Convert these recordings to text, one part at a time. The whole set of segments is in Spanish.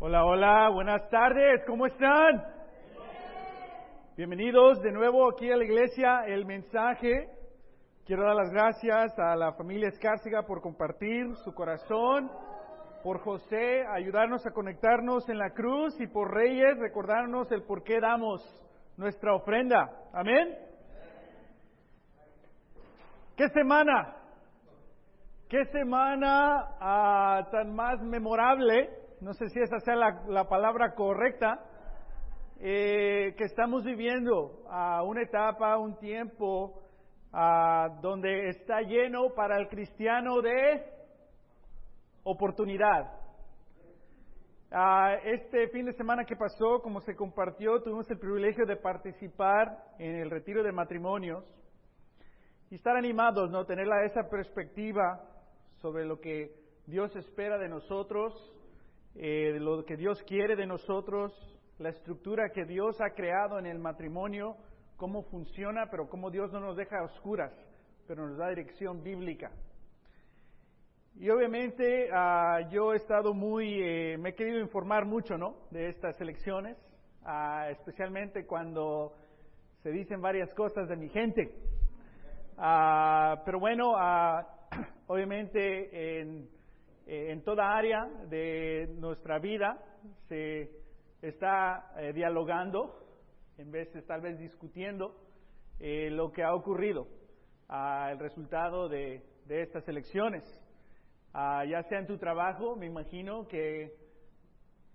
Hola, hola, buenas tardes, ¿cómo están? Bienvenidos de nuevo aquí a la iglesia, el mensaje. Quiero dar las gracias a la familia Escárcega por compartir su corazón, por José ayudarnos a conectarnos en la cruz y por Reyes recordarnos el por qué damos nuestra ofrenda. Amén. ¿Qué semana? ¿Qué semana ah, tan más memorable? No sé si esa sea la, palabra correcta. Eh, que estamos viviendo a una etapa, un tiempo donde está lleno para el cristiano de oportunidad. este fin de semana que pasó, como se compartió, tuvimos el privilegio de participar en el retiro de matrimonios y estar animados, ¿no? Tener esa perspectiva sobre lo que Dios espera de nosotros, eh, lo que Dios quiere de nosotros, la estructura que Dios ha creado en el matrimonio, cómo funciona, pero cómo Dios no nos deja a oscuras, pero nos da dirección bíblica. Y obviamente ah, yo he estado muy, eh, me he querido informar mucho, ¿no? De estas elecciones, ah, especialmente cuando se dicen varias cosas de mi gente. Ah, pero bueno, obviamente en, en, toda área de nuestra vida se está eh, dialogando en vez de tal vez discutiendo eh, lo que ha ocurrido, el resultado de, estas elecciones. Ah, ya sea en tu trabajo, me imagino que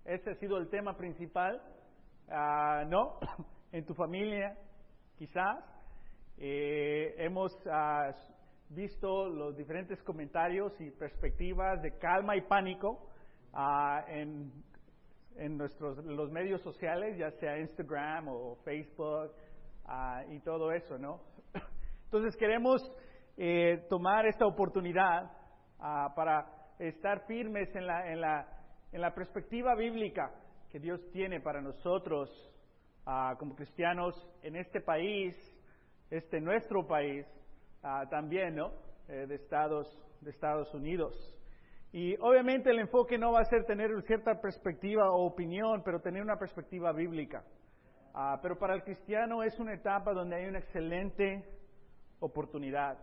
ese ha sido el tema principal, ah, ¿no? en tu familia, quizás. Eh, hemos ah, visto los diferentes comentarios y perspectivas de calma y pánico en en nuestros los medios sociales, ya sea Instagram o Facebook ah, y todo eso, ¿no? Entonces queremos eh, tomar esta oportunidad ah, para estar firmes en la, en, la, en la perspectiva bíblica que Dios tiene para nosotros ah, como cristianos en este país, este nuestro país, también, ¿no? Eh, de Estados de Estados Unidos. Y obviamente el enfoque no va a ser tener cierta perspectiva o opinión, pero tener una perspectiva bíblica. Ah, pero para el cristiano es una etapa donde hay una excelente oportunidad.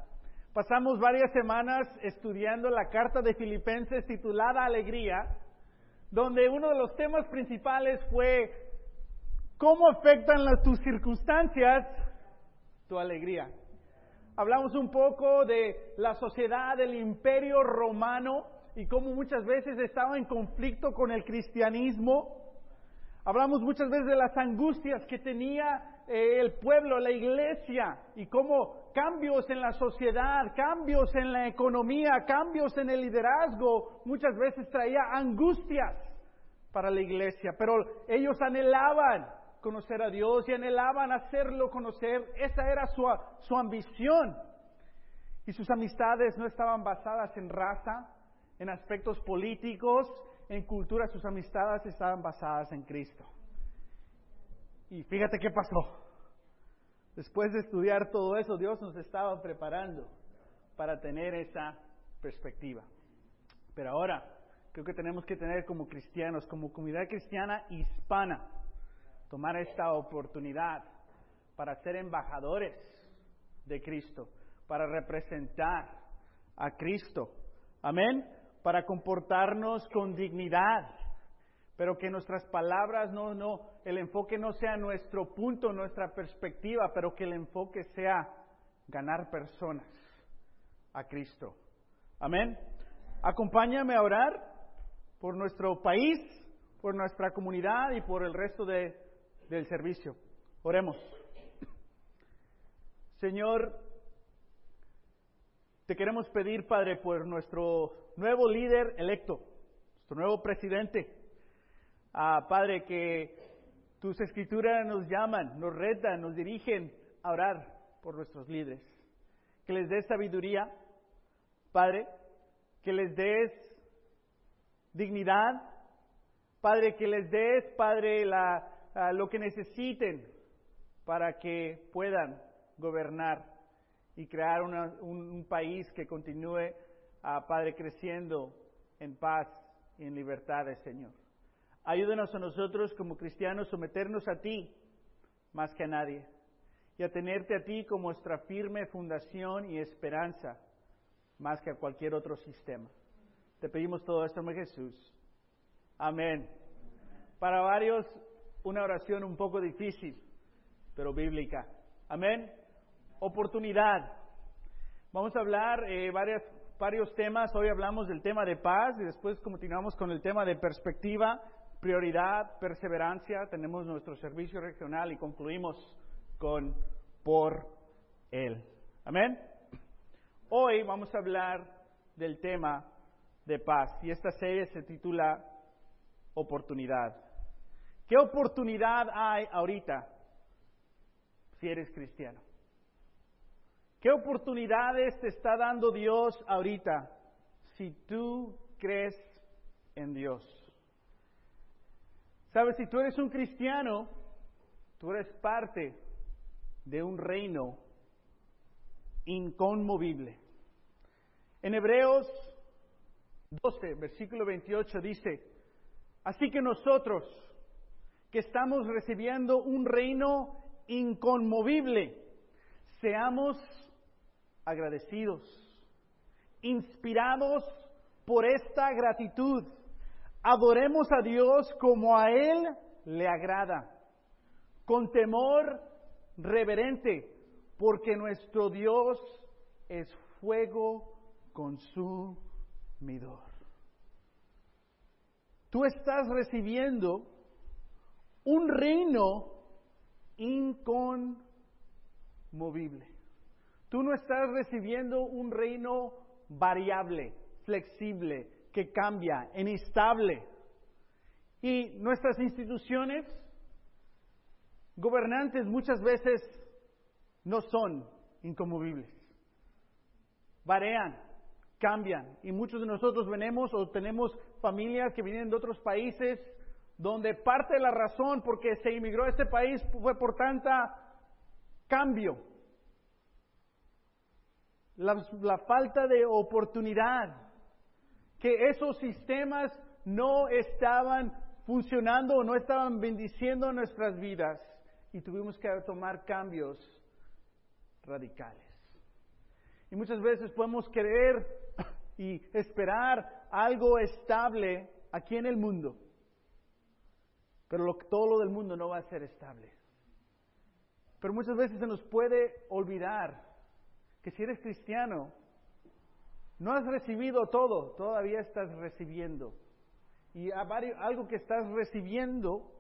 Pasamos varias semanas estudiando la carta de Filipenses titulada Alegría, donde uno de los temas principales fue cómo afectan tus circunstancias tu alegría. Hablamos un poco de la sociedad del imperio romano y cómo muchas veces estaba en conflicto con el cristianismo. Hablamos muchas veces de las angustias que tenía eh, el pueblo, la iglesia, y cómo cambios en la sociedad, cambios en la economía, cambios en el liderazgo, muchas veces traía angustias para la iglesia, pero ellos anhelaban conocer a Dios y anhelaban hacerlo conocer, esa era su, su ambición. Y sus amistades no estaban basadas en raza, en aspectos políticos, en cultura, sus amistades estaban basadas en Cristo. Y fíjate qué pasó. Después de estudiar todo eso, Dios nos estaba preparando para tener esa perspectiva. Pero ahora, creo que tenemos que tener como cristianos, como comunidad cristiana hispana, tomar esta oportunidad para ser embajadores de Cristo, para representar a Cristo. Amén para comportarnos con dignidad, pero que nuestras palabras no, no, el enfoque no sea nuestro punto, nuestra perspectiva, pero que el enfoque sea ganar personas a Cristo. Amén. Acompáñame a orar por nuestro país, por nuestra comunidad y por el resto de, del servicio. Oremos. Señor, te queremos pedir, Padre, por nuestro nuevo líder electo, nuestro nuevo presidente. Ah, padre, que tus escrituras nos llaman, nos retan, nos dirigen a orar por nuestros líderes. Que les des sabiduría, Padre, que les des dignidad, Padre, que les des, Padre, la, lo que necesiten para que puedan gobernar y crear un, país que continúe, ah, Padre, creciendo en paz y en libertad, Señor. Ayúdanos a nosotros como cristianos someternos a ti más que a nadie y a tenerte a ti como nuestra firme fundación y esperanza más que a cualquier otro sistema. Te pedimos todo esto en Jesús. Amén. Para varios, una oración un poco difícil, pero bíblica. Amén. Oportunidad. Vamos a hablar eh, varios temas. Hoy hablamos del tema de paz y después continuamos con el tema de perspectiva, prioridad, perseverancia. Tenemos nuestro servicio regional y concluimos con por Él. Amén. Hoy vamos a hablar del tema de paz y esta serie se titula Oportunidad. ¿Qué oportunidad hay ahorita si eres cristiano? ¿Qué oportunidades te está dando Dios ahorita si tú crees en Dios? Sabes, si tú eres un cristiano, tú eres parte de un reino inconmovible. En Hebreos 12, versículo 28 dice, así que nosotros que estamos recibiendo un reino inconmovible, seamos agradecidos, inspirados por esta gratitud. Adoremos a Dios como a Él le agrada, con temor reverente, porque nuestro Dios es fuego consumidor. Tú estás recibiendo un reino inconmovible. Tú no estás recibiendo un reino variable, flexible, que cambia, inestable. Y nuestras instituciones gobernantes muchas veces no son inconmovibles. Varean, cambian. Y muchos de nosotros venimos o tenemos familias que vienen de otros países donde parte de la razón por que se inmigró a este país fue por tanta cambio. La, la falta de oportunidad. Que esos sistemas no estaban funcionando o no estaban bendiciendo nuestras vidas y tuvimos que tomar cambios radicales. Y muchas veces podemos querer y esperar algo estable aquí en el mundo, pero todo lo del mundo no va a ser estable. Pero muchas veces se nos puede olvidar que si eres cristiano, no has recibido todo, todavía estás recibiendo. Y algo que estás recibiendo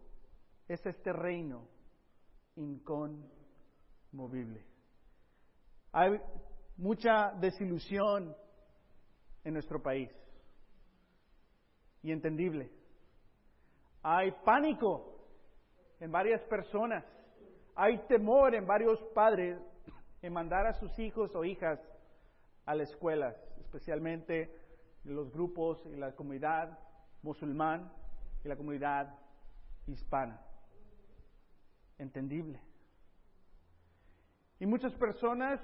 es este reino inconmovible. Hay mucha desilusión en nuestro país y entendible. Hay pánico en varias personas. Hay temor en varios padres en mandar a sus hijos o hijas a las escuelas, especialmente en los grupos y la comunidad musulmán y la comunidad hispana entendible. Y muchas personas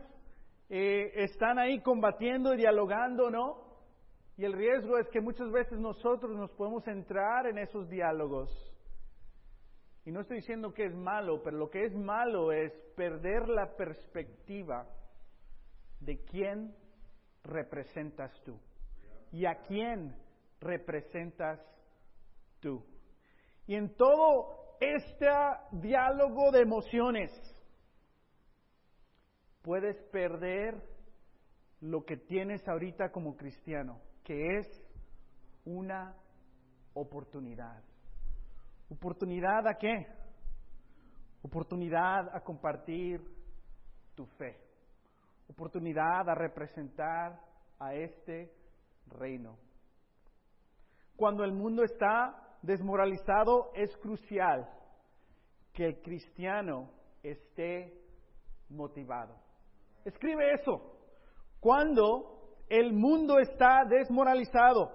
eh, están ahí combatiendo y dialogando, ¿no? Y el riesgo es que muchas veces nosotros nos podemos entrar en esos diálogos. Y no estoy diciendo que es malo, pero lo que es malo es perder la perspectiva de quién representas tú y a quién representas tú. Y en todo este diálogo de emociones, puedes perder lo que tienes ahorita como cristiano, que es una oportunidad. ¿Oportunidad a qué? Oportunidad a compartir tu fe. Oportunidad a representar a este reino. Cuando el mundo está desmoralizado, es crucial que el cristiano esté motivado. Escribe eso. Cuando el mundo está desmoralizado,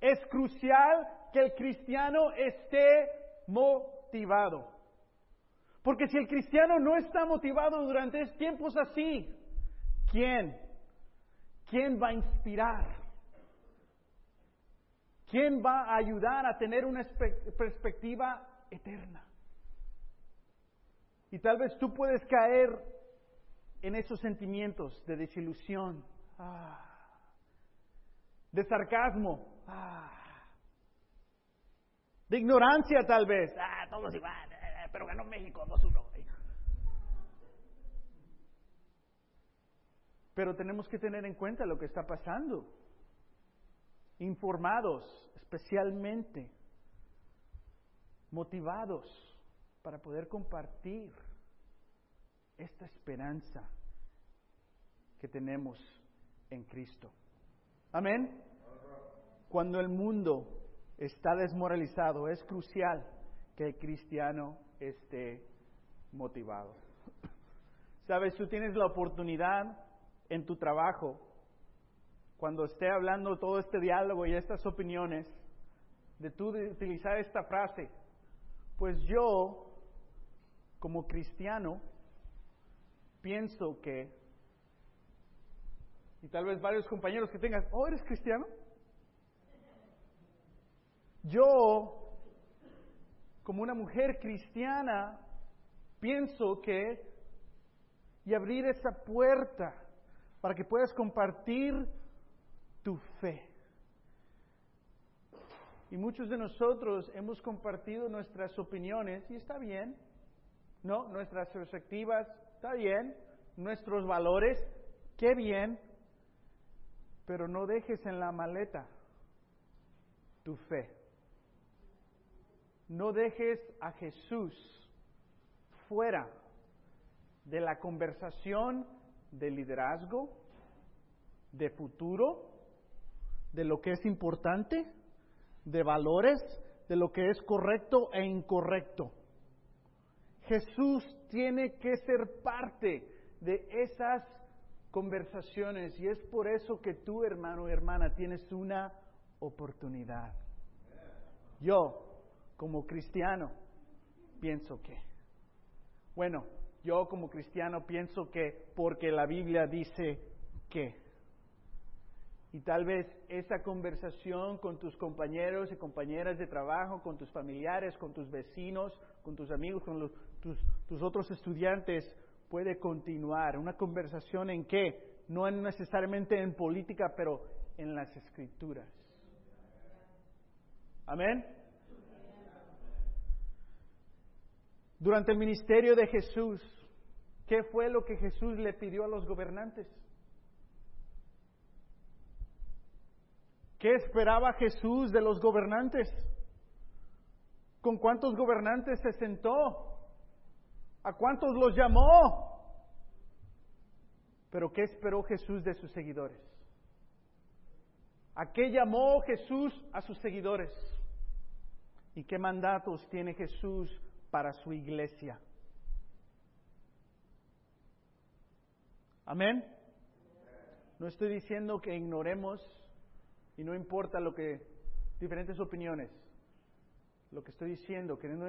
es crucial que el cristiano esté motivado. Porque si el cristiano no está motivado durante tiempos así, ¿quién? ¿Quién va a inspirar? ¿Quién va a ayudar a tener una perspectiva eterna? Y tal vez tú puedes caer en esos sentimientos de desilusión, ah, de sarcasmo, ah, de ignorancia tal vez. Ah, todos igual, eh, pero ganó México 2-1. Pero tenemos que tener en cuenta lo que está pasando. Informados, especialmente, motivados para poder compartir esta esperanza que tenemos en Cristo. Amén. Cuando el mundo está desmoralizado, es crucial que el cristiano esté motivado. Sabes, tú tienes la oportunidad en tu trabajo, cuando esté hablando todo este diálogo y estas opiniones, de tú utilizar esta frase, pues yo, como cristiano, pienso que, y tal vez varios compañeros que tengan, oh, ¿eres cristiano? Yo, como una mujer cristiana, pienso que, y abrir esa puerta para que puedas compartir tu fe. Y muchos de nosotros hemos compartido nuestras opiniones y está bien, ¿no? Nuestras perspectivas, está bien, nuestros valores, qué bien, pero no dejes en la maleta tu fe. No dejes a Jesús fuera de la conversación de liderazgo, de futuro, de lo que es importante, de valores, de lo que es correcto e incorrecto. Jesús tiene que ser parte de esas conversaciones y es por eso que tú, hermano y hermana, tienes una oportunidad. Yo, como cristiano, pienso que, bueno, yo como cristiano pienso que porque la Biblia dice que. Y tal vez esa conversación con tus compañeros y compañeras de trabajo, con tus familiares, con tus vecinos, con tus amigos, con tus, tus otros estudiantes, puede continuar. Una conversación en qué? No necesariamente en política, pero en las escrituras. Amén. Durante el ministerio de Jesús, ¿qué fue lo que Jesús le pidió a los gobernantes? ¿Qué esperaba Jesús de los gobernantes? ¿Con cuántos gobernantes se sentó? ¿A cuántos los llamó? Pero ¿qué esperó Jesús de sus seguidores? ¿A qué llamó Jesús a sus seguidores? ¿Y qué mandatos tiene Jesús para su iglesia. Amén. No estoy diciendo que ignoremos y no importa lo que diferentes opiniones. Lo que estoy diciendo, queriendo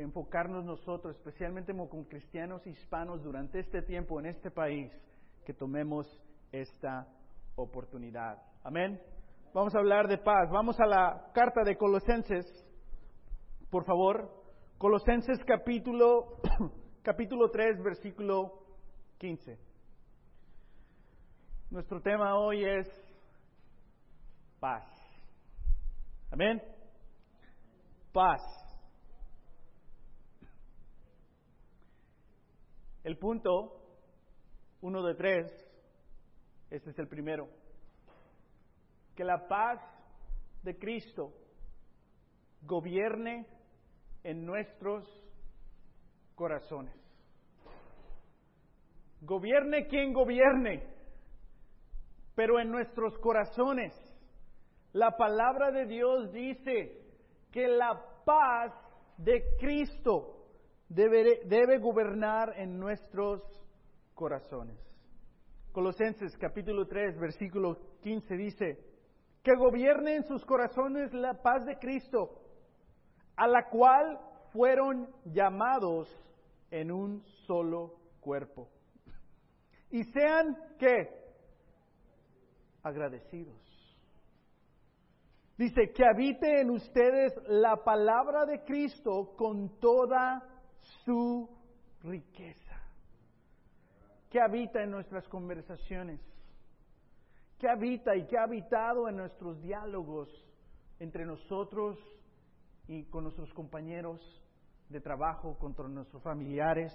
enfocarnos nosotros, especialmente como cristianos hispanos durante este tiempo en este país, que tomemos esta oportunidad. Amén. Vamos a hablar de paz. Vamos a la carta de Colosenses, por favor. Colosenses capítulo, capítulo 3, versículo 15. Nuestro tema hoy es paz. Amén. Paz. El punto, uno de tres, este es el primero, que la paz de Cristo gobierne en nuestros corazones. Gobierne quien gobierne, pero en nuestros corazones. La palabra de Dios dice que la paz de Cristo debe, debe gobernar en nuestros corazones. Colosenses capítulo 3, versículo 15 dice, que gobierne en sus corazones la paz de Cristo a la cual fueron llamados en un solo cuerpo. Y sean, ¿qué? Agradecidos. Dice, que habite en ustedes la palabra de Cristo con toda su riqueza. Que habita en nuestras conversaciones. Que habita y que ha habitado en nuestros diálogos entre nosotros y con nuestros compañeros de trabajo, con nuestros familiares.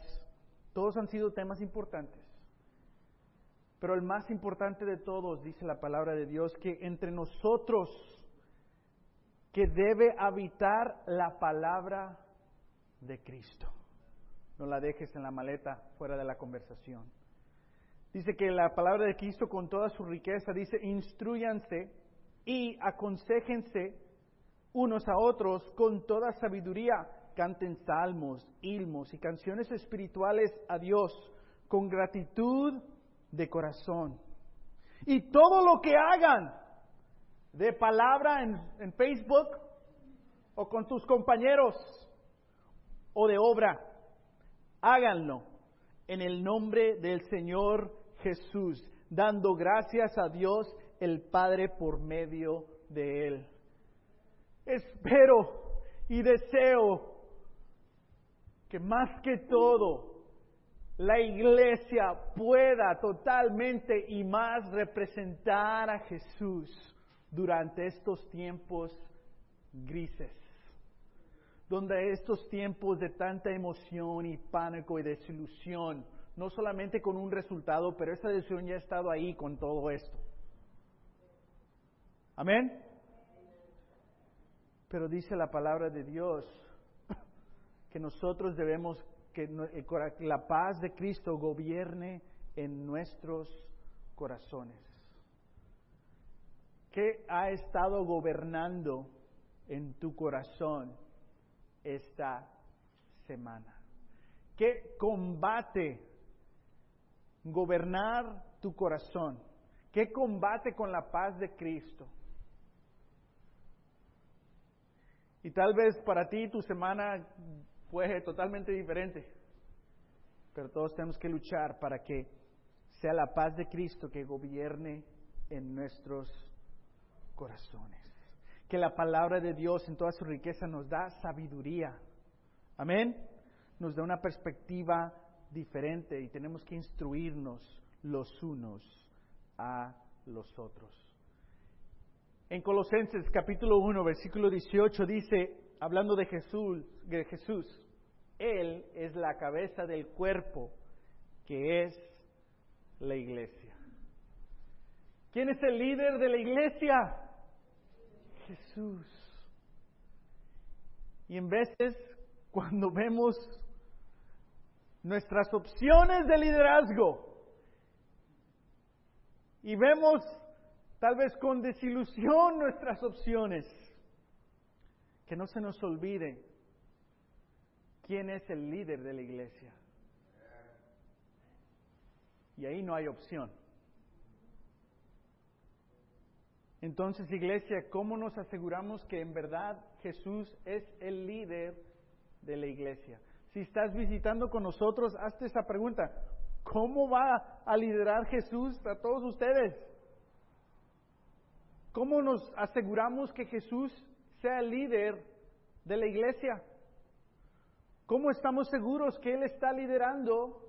Todos han sido temas importantes. Pero el más importante de todos, dice la palabra de Dios, que entre nosotros que debe habitar la palabra de Cristo. No la dejes en la maleta fuera de la conversación. Dice que la palabra de Cristo con toda su riqueza, dice, instruyanse y aconsejense unos a otros con toda sabiduría. Canten salmos, ilmos y canciones espirituales a Dios con gratitud de corazón. Y todo lo que hagan, de palabra en, Facebook o con tus compañeros o de obra, háganlo en el nombre del Señor Jesús, dando gracias a Dios el Padre por medio de Él. Espero y deseo que más que todo la iglesia pueda totalmente y más representar a Jesús durante estos tiempos grises, donde estos tiempos de tanta emoción y pánico y desilusión, no solamente con un resultado, pero esa desilusión ya ha estado ahí con todo esto. Amén. Pero dice la palabra de Dios que nosotros debemos que la paz de Cristo gobierne en nuestros corazones. ¿Qué ha estado gobernando en tu corazón esta semana? ¿Qué combate gobernar tu corazón? ¿Qué combate con la paz de Cristo? Y tal vez para ti tu semana fue totalmente diferente, pero todos tenemos que luchar para que sea la paz de Cristo que gobierne en nuestros corazones. Que la palabra de Dios en toda su riqueza nos da sabiduría. Amén. Nos da una perspectiva diferente y tenemos que instruirnos los unos a los otros. En Colosenses capítulo 1, versículo 18 dice, hablando de Jesús, de Jesús, Él es la cabeza del cuerpo que es la iglesia. ¿Quién es el líder de la iglesia? Jesús. Y en veces, cuando vemos nuestras opciones de liderazgo y vemos tal vez con desilusión nuestras opciones, que no se nos olvide quién es el líder de la iglesia. Y ahí no hay opción. Entonces, iglesia, ¿cómo nos aseguramos que en verdad Jesús es el líder de la iglesia? Si estás visitando con nosotros, hazte esa pregunta. ¿Cómo va a liderar Jesús a todos ustedes? ¿Cómo nos aseguramos que Jesús sea el líder de la iglesia? ¿Cómo estamos seguros que Él está liderando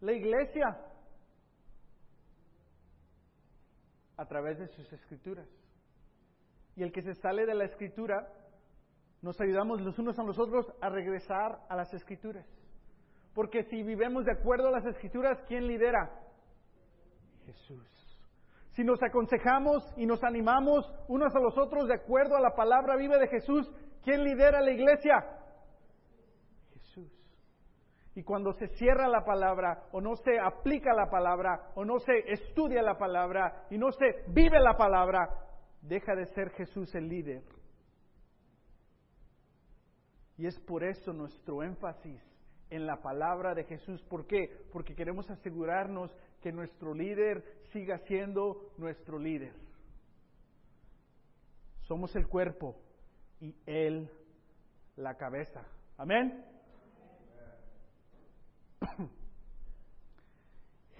la iglesia? a través de sus escrituras. Y el que se sale de la escritura, nos ayudamos los unos a los otros a regresar a las escrituras. Porque si vivemos de acuerdo a las escrituras, ¿quién lidera? Jesús. Si nos aconsejamos y nos animamos unos a los otros de acuerdo a la palabra viva de Jesús, ¿quién lidera la iglesia? Y cuando se cierra la palabra o no se aplica la palabra o no se estudia la palabra y no se vive la palabra, deja de ser Jesús el líder. Y es por eso nuestro énfasis en la palabra de Jesús. ¿Por qué? Porque queremos asegurarnos que nuestro líder siga siendo nuestro líder. Somos el cuerpo y Él la cabeza. Amén.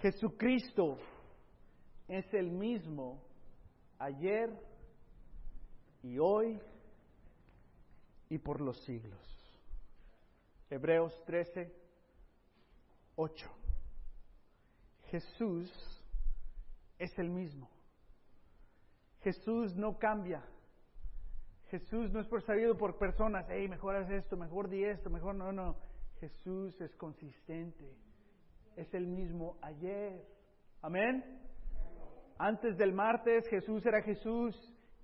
Jesucristo es el mismo ayer, y hoy y por los siglos. Hebreos 13, 8. Jesús es el mismo. Jesús no cambia. Jesús no es perseguido por personas, hey, mejor haz esto, mejor di esto, mejor no, no. Jesús es consistente. Es el mismo ayer. Amén. Antes del martes Jesús era Jesús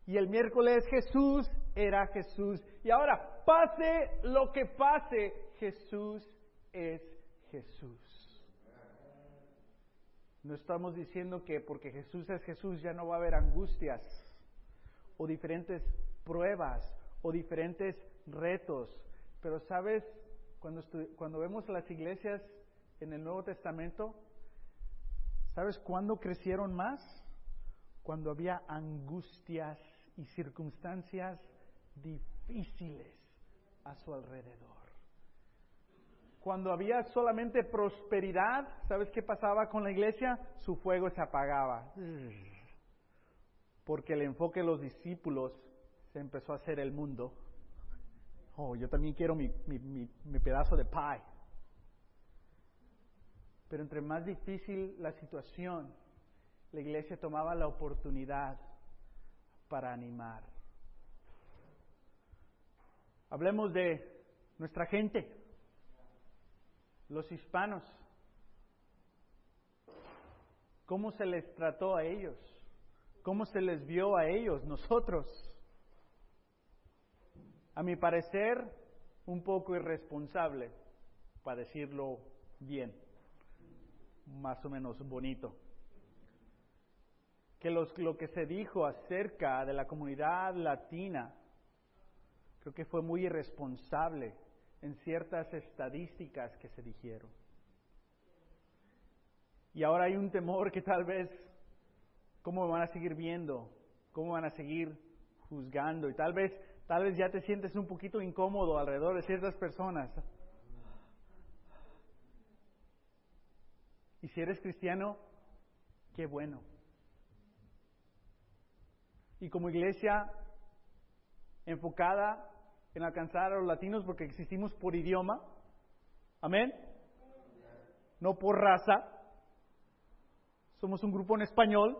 y el miércoles Jesús era Jesús. Y ahora, pase lo que pase, Jesús es Jesús. No estamos diciendo que porque Jesús es Jesús ya no va a haber angustias o diferentes pruebas o diferentes retos. Pero sabes, cuando, cuando vemos las iglesias en el Nuevo Testamento, ¿sabes cuándo crecieron más? Cuando había angustias y circunstancias difíciles a su alrededor. Cuando había solamente prosperidad, ¿sabes qué pasaba con la iglesia? Su fuego se apagaba. Porque el enfoque de los discípulos se empezó a hacer el mundo. Oh, yo también quiero mi, mi pedazo de pie. Pero entre más difícil la situación, la iglesia tomaba la oportunidad para animar. Hablemos de nuestra gente los hispanos. ¿Cómo se les trató a ellos? ¿Cómo se les vio a ellos, nosotros? A mi parecer, un poco irresponsable, para decirlo bien, más o menos bonito. Que los, lo que se dijo acerca de la comunidad latina, creo que fue muy irresponsable en ciertas estadísticas que se dijeron. Y ahora hay un temor que tal vez, ¿cómo van a seguir viendo? ¿Cómo van a seguir juzgando? Y tal vez, tal vez ya te sientes un poquito incómodo alrededor de ciertas personas. Y si eres cristiano, qué bueno. Y como iglesia enfocada en alcanzar a los latinos porque existimos por idioma. Amén. No por raza. Somos un grupo en español,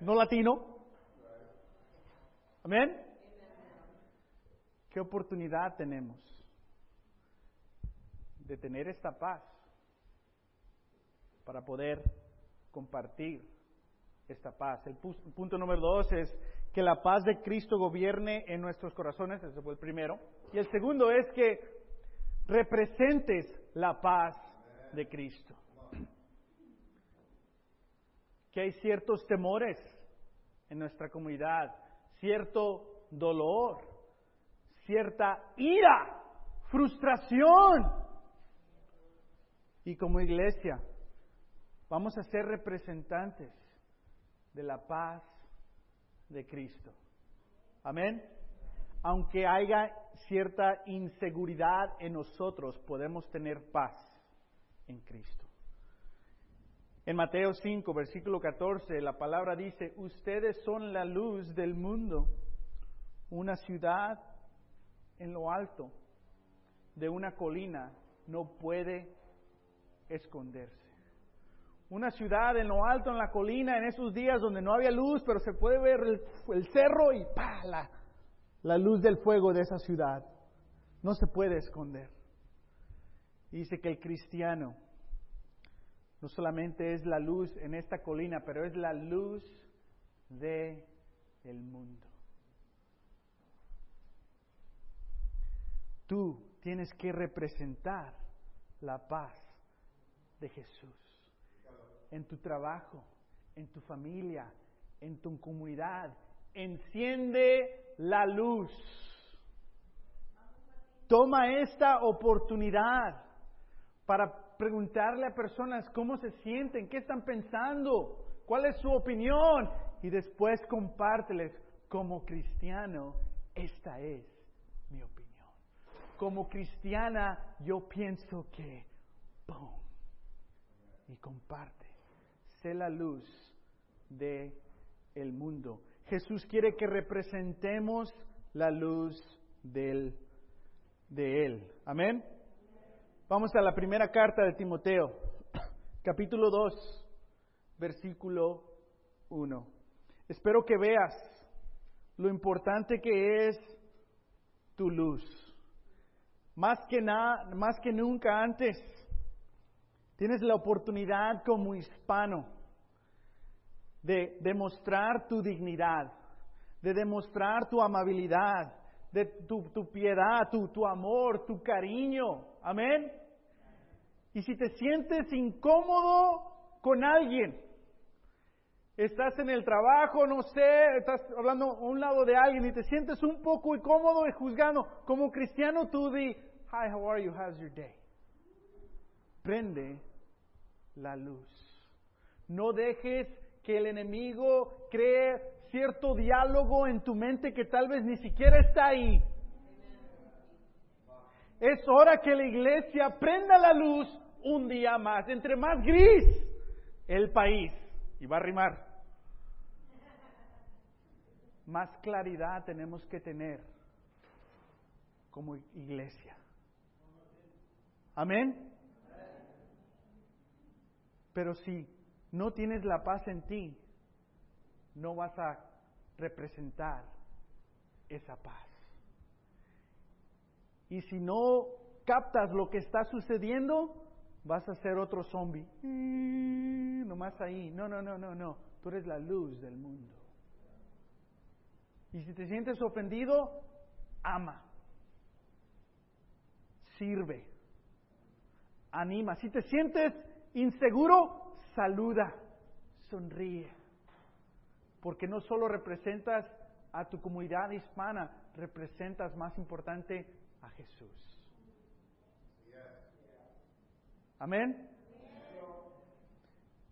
no latino. Amén. ¿Qué oportunidad tenemos de tener esta paz para poder compartir esta paz? El punto número dos es que la paz de Cristo gobierne en nuestros corazones, ese fue el primero. Y el segundo es que representes la paz de Cristo. Que hay ciertos temores en nuestra comunidad, cierto dolor, cierta ira, frustración. Y como iglesia, vamos a ser representantes de la paz de Cristo. Amén. Aunque haya cierta inseguridad en nosotros, podemos tener paz en Cristo. En Mateo 5, versículo 14, la palabra dice, ustedes son la luz del mundo, una ciudad en lo alto de una colina no puede esconderse una ciudad en lo alto, en la colina, en esos días donde no había luz, pero se puede ver el, cerro y ¡pa! La, la luz del fuego de esa ciudad. No se puede esconder. Dice que el cristiano no solamente es la luz en esta colina, pero es la luz de el mundo. Tú tienes que representar la paz de Jesús en tu trabajo, en tu familia, en tu comunidad. Enciende la luz. Toma esta oportunidad para preguntarle a personas cómo se sienten, qué están pensando, cuál es su opinión y después compárteles como cristiano, esta es mi opinión. Como cristiana yo pienso que, ¡pum! Y comparte sé la luz de el mundo. Jesús quiere que representemos la luz del, de Él. Amén. Vamos a la primera carta de Timoteo, capítulo 2, versículo 1. Espero que veas lo importante que es tu luz. Más que, nada, más que nunca antes, tienes la oportunidad como hispano de demostrar tu dignidad, de demostrar tu amabilidad, de tu, piedad, tu, tu amor, tu cariño. Amén. Y si te sientes incómodo con alguien, estás en el trabajo, no sé, estás hablando a un lado de alguien y te sientes un poco incómodo y juzgando, como cristiano tú di, hi, how are you, how's your day? Prende la luz. No dejes que el enemigo cree cierto diálogo en tu mente que tal vez ni siquiera está ahí. Es hora que la iglesia prenda la luz un día más. Entre más gris el país, y va a rimar, más claridad tenemos que tener como iglesia. Amén. Pero si no tienes la paz en ti, no vas a representar esa paz. Y si no captas lo que está sucediendo, vas a ser otro zombie. Mm, nomás ahí. No, no, no, no, no. Tú eres la luz del mundo. Y si te sientes ofendido, ama. Sirve. Anima. Si te sientes inseguro, saluda. Sonríe. Porque no solo representas a tu comunidad hispana, representas más importante a Jesús. Amén.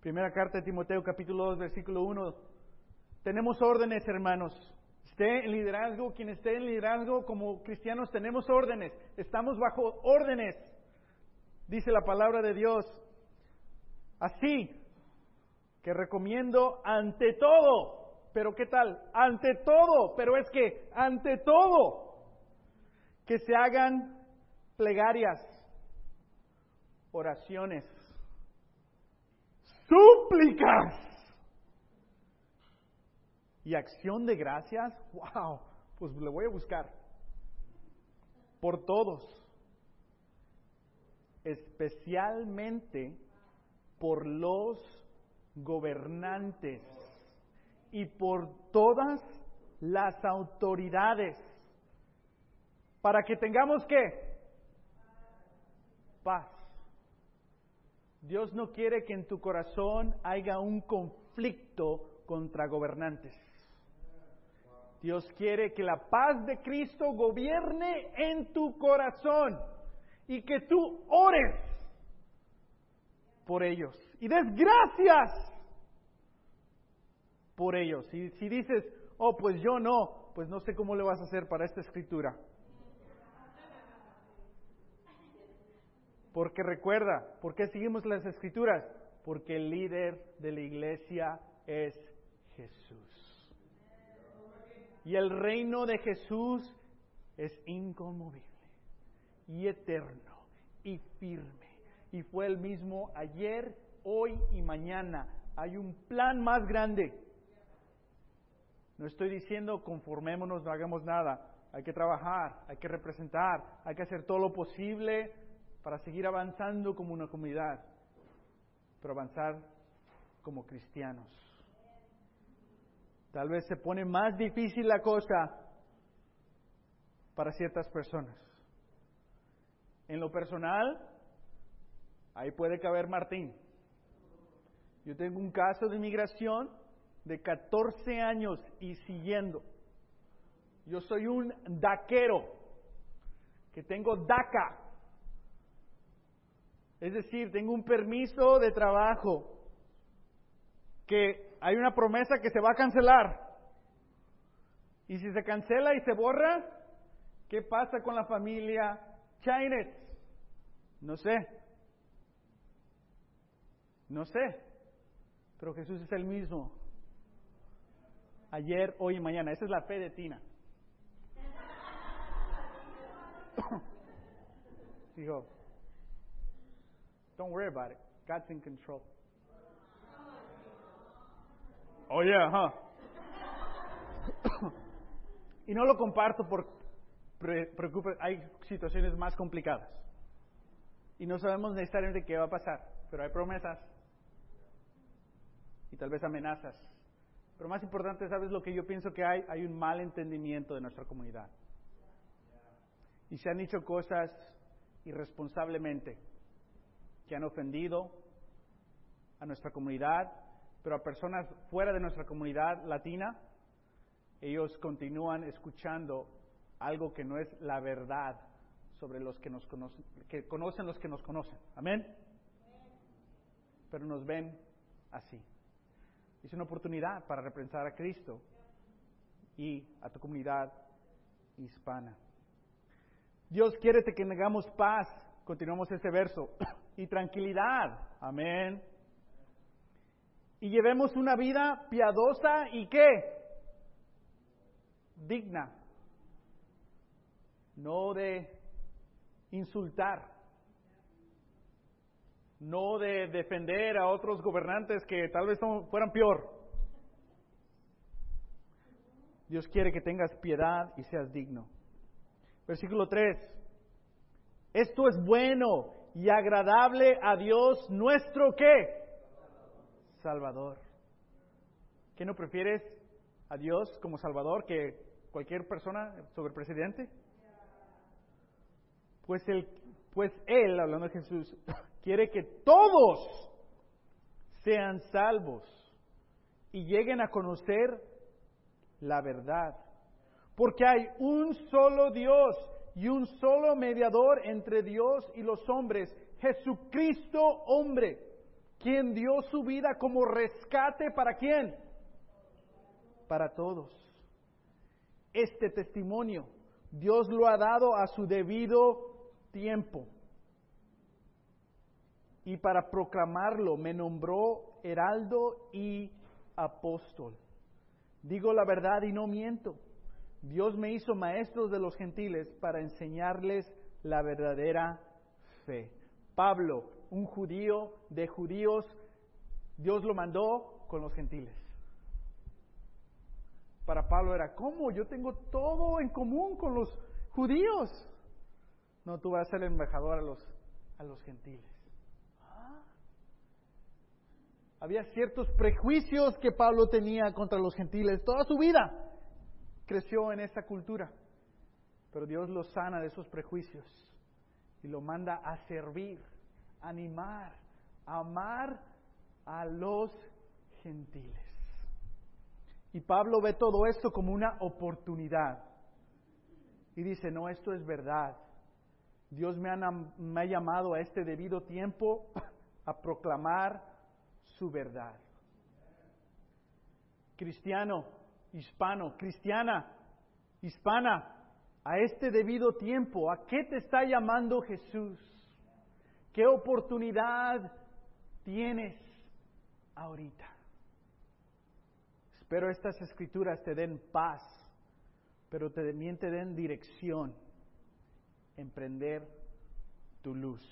Primera carta de Timoteo capítulo 2 versículo 1. Tenemos órdenes, hermanos. Esté en liderazgo, quien esté en liderazgo como cristianos tenemos órdenes. Estamos bajo órdenes. Dice la palabra de Dios. Así que recomiendo ante todo, pero ¿qué tal? Ante todo, pero es que ante todo, que se hagan plegarias, oraciones, súplicas y acción de gracias. ¡Wow! Pues le voy a buscar. Por todos. Especialmente por los gobernantes y por todas las autoridades. Para que tengamos que paz. Dios no quiere que en tu corazón haya un conflicto contra gobernantes. Dios quiere que la paz de Cristo gobierne en tu corazón y que tú ores por ellos y des gracias por ellos. Y si dices, oh, pues yo no, pues no sé cómo le vas a hacer para esta escritura. Porque recuerda, ¿por qué seguimos las escrituras? Porque el líder de la iglesia es Jesús. Y el reino de Jesús es inconmovible y eterno y firme. Y fue el mismo ayer, hoy y mañana. Hay un plan más grande. No estoy diciendo conformémonos, no hagamos nada. Hay que trabajar, hay que representar, hay que hacer todo lo posible para seguir avanzando como una comunidad, pero avanzar como cristianos. Tal vez se pone más difícil la cosa para ciertas personas. En lo personal, ahí puede caber Martín. Yo tengo un caso de inmigración de 14 años y siguiendo. Yo soy un daquero, que tengo DACA, es decir, tengo un permiso de trabajo que hay una promesa que se va a cancelar. Y si se cancela y se borra, ¿qué pasa con la familia Chines? No sé. No sé. Pero Jesús es el mismo. Ayer, hoy y mañana. Esa es la fe de Tina. Dijo, don't worry about it. God's in control. Oh yeah, huh? y no lo comparto por preocupe, hay situaciones más complicadas. Y no sabemos necesariamente qué va a pasar, pero hay promesas y tal vez amenazas. Pero más importante, ¿sabes lo que yo pienso que hay? Hay un mal entendimiento de nuestra comunidad. Y se han dicho cosas irresponsablemente que han ofendido a nuestra comunidad, pero a personas fuera de nuestra comunidad latina, ellos continúan escuchando algo que no es la verdad sobre los que nos conocen, que conocen los que nos conocen. Amén. Pero nos ven así. Es una oportunidad para representar a Cristo y a tu comunidad hispana. Dios quiere que tengamos paz, continuamos este verso, y tranquilidad. Amén. Y llevemos una vida piadosa y qué? Digna. No de insultar. No de defender a otros gobernantes que tal vez fueran peor. Dios quiere que tengas piedad y seas digno. Versículo 3. Esto es bueno y agradable a Dios nuestro qué? Salvador. ¿Qué no prefieres a Dios como Salvador que cualquier persona sobre presidente? Pues él, pues él, hablando de Jesús, quiere que todos sean salvos y lleguen a conocer la verdad. Porque hay un solo Dios y un solo mediador entre Dios y los hombres, Jesucristo hombre, quien dio su vida como rescate para quién? Para todos. Este testimonio Dios lo ha dado a su debido tiempo. Y para proclamarlo me nombró heraldo y apóstol. Digo la verdad y no miento Dios me hizo maestros de los gentiles para enseñarles la verdadera fe. Pablo, un judío de judíos, Dios lo mandó con los gentiles. Para Pablo era, ¿cómo? Yo tengo todo en común con los judíos. No, tú vas a ser el embajador a los, a los gentiles. Ah. Había ciertos prejuicios que Pablo tenía contra los gentiles toda su vida creció en esta cultura. Pero Dios lo sana de esos prejuicios y lo manda a servir, animar, amar a los gentiles. Y Pablo ve todo esto como una oportunidad. Y dice, no, esto es verdad. Dios me ha, llamado a este debido tiempo a proclamar su verdad. Cristiano, hispano, cristiana, hispana, a este debido tiempo, ¿a qué te está llamando Jesús? ¿Qué oportunidad tienes ahorita? Espero estas escrituras te den paz, pero también te den dirección, emprender tu luz.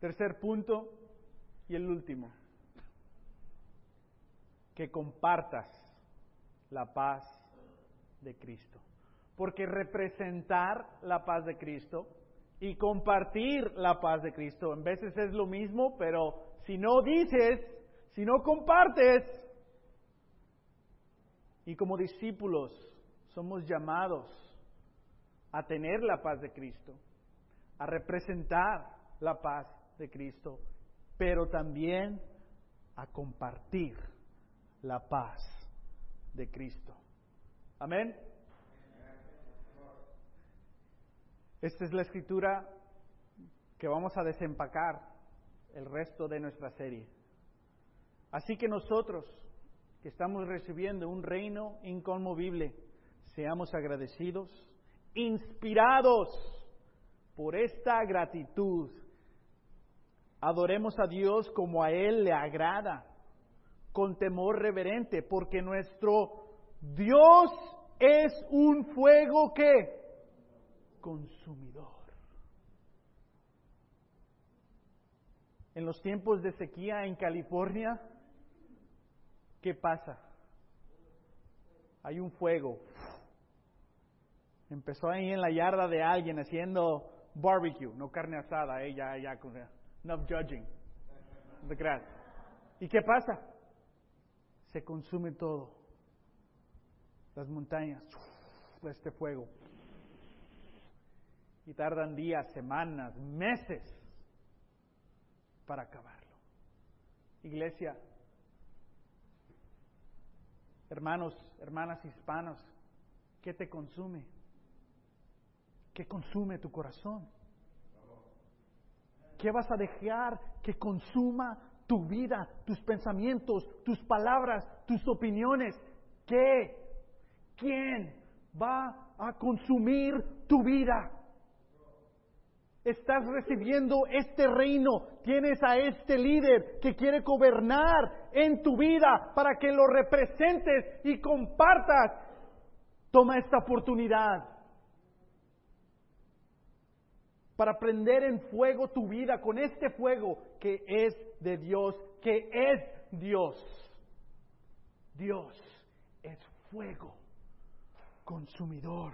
Tercer punto y el último que compartas la paz de Cristo. Porque representar la paz de Cristo y compartir la paz de Cristo en veces es lo mismo, pero si no dices, si no compartes, y como discípulos somos llamados a tener la paz de Cristo, a representar la paz de Cristo, pero también a compartir la paz de Cristo. Amén. Esta es la escritura que vamos a desempacar el resto de nuestra serie. Así que nosotros, que estamos recibiendo un reino inconmovible, seamos agradecidos, inspirados por esta gratitud. Adoremos a Dios como a Él le agrada con temor reverente, porque nuestro Dios es un fuego que consumidor. En los tiempos de sequía en California, ¿qué pasa? Hay un fuego. Empezó ahí en la yarda de alguien haciendo barbecue, no carne asada, eh, ya, ya, no judging. ¿Y qué pasa? Se consume todo. Las montañas, este fuego. Y tardan días, semanas, meses para acabarlo. Iglesia, hermanos, hermanas hispanos, ¿qué te consume? ¿Qué consume tu corazón? ¿Qué vas a dejar que consuma tu vida, tus pensamientos, tus palabras, tus opiniones? ¿Qué? ¿Quién va a consumir tu vida? Estás recibiendo este reino, tienes a este líder que quiere gobernar en tu vida para que lo representes y compartas. Toma esta oportunidad para prender en fuego tu vida con este fuego que es de Dios, que es Dios. Dios es fuego consumidor.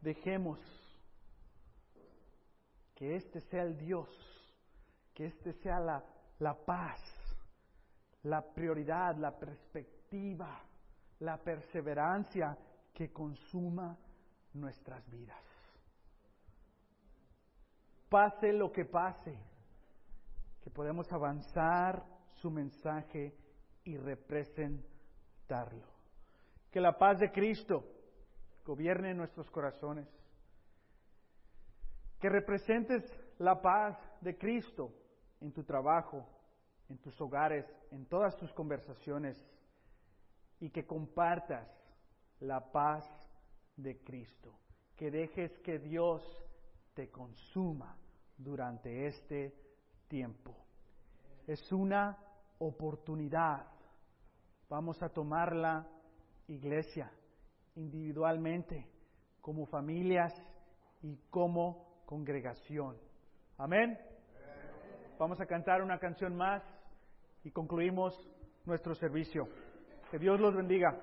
Dejemos que este sea el Dios, que este sea la, la paz, la prioridad, la perspectiva, la perseverancia que consuma nuestras vidas. Pase lo que pase, que podemos avanzar su mensaje y representarlo. Que la paz de Cristo gobierne nuestros corazones. Que representes la paz de Cristo en tu trabajo, en tus hogares, en todas tus conversaciones y que compartas la paz de Cristo. Que dejes que Dios te consuma durante este tiempo. Es una oportunidad. Vamos a tomarla, iglesia, individualmente, como familias y como congregación. Amén. Vamos a cantar una canción más y concluimos nuestro servicio. Que Dios los bendiga.